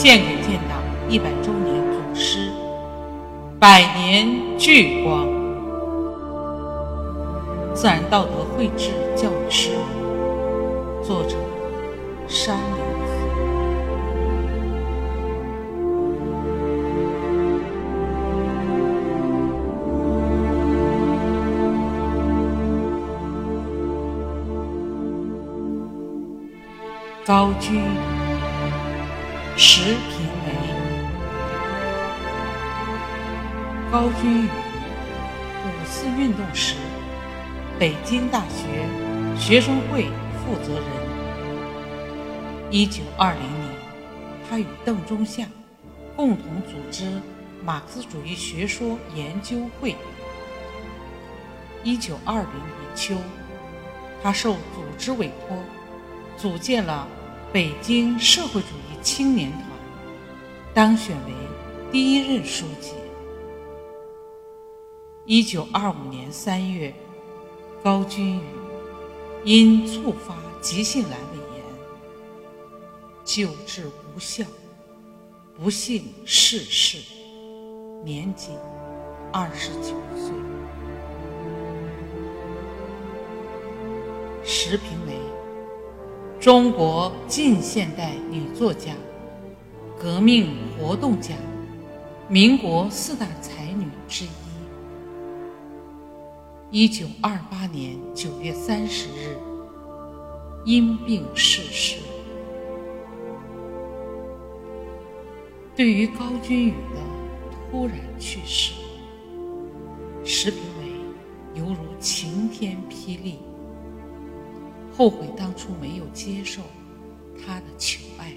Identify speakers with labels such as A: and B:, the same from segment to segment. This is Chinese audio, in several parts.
A: 献给建党一百周年祖师，百年聚光。自然道德绘制教育师，作者山林子。高居易，时评为：高君宇五四运动时，北京大学学生会负责人。一九二零年，他与邓中夏共同组织马克思主义学说研究会。一九二零年秋，他受组织委托，组建了。北京社会主义青年团当选为第一任书记。一九二五年三月，高君宇因触发急性阑尾炎，救治无效，不幸逝世，年仅二十九岁。时评为。中国近现代女作家、革命活动家、民国四大才女之一。一九二八年九月三十日，因病逝世。对于高君宇的突然去世，石评为犹如晴天霹雳。后悔当初没有接受他的求爱。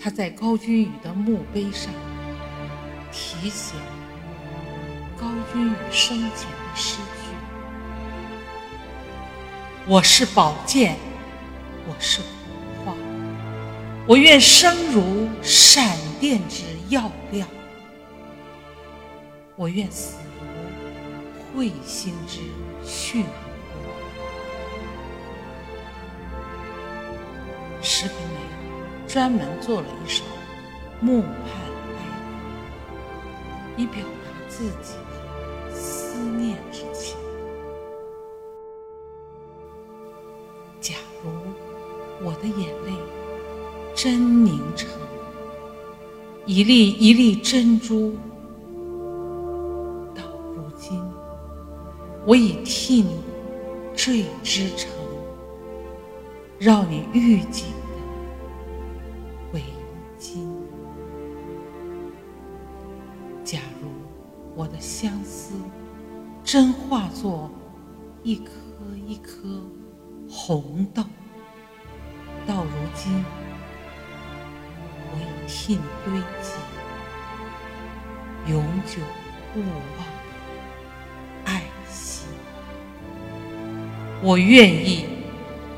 A: 他在高君宇的墓碑上题写高君宇生前的诗句：“我是宝剑，我是火花，我愿生如闪电之耀亮，我愿死如彗星之迅。”石平梅专门做了一首《木畔哀》，以表达自己的思念之情。假如我的眼泪真凝成一粒一粒珍珠，到如今我已替你缀织成。让你预警假如我的相思真化作一颗一颗红豆，到如今我已替你堆积永久不忘爱心。我愿意。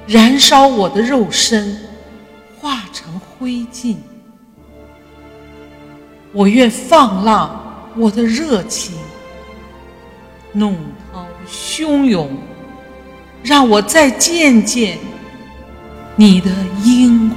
A: 燃烧我的肉身，化成灰烬。我愿放浪我的热情，怒涛汹涌，让我再见见你的英。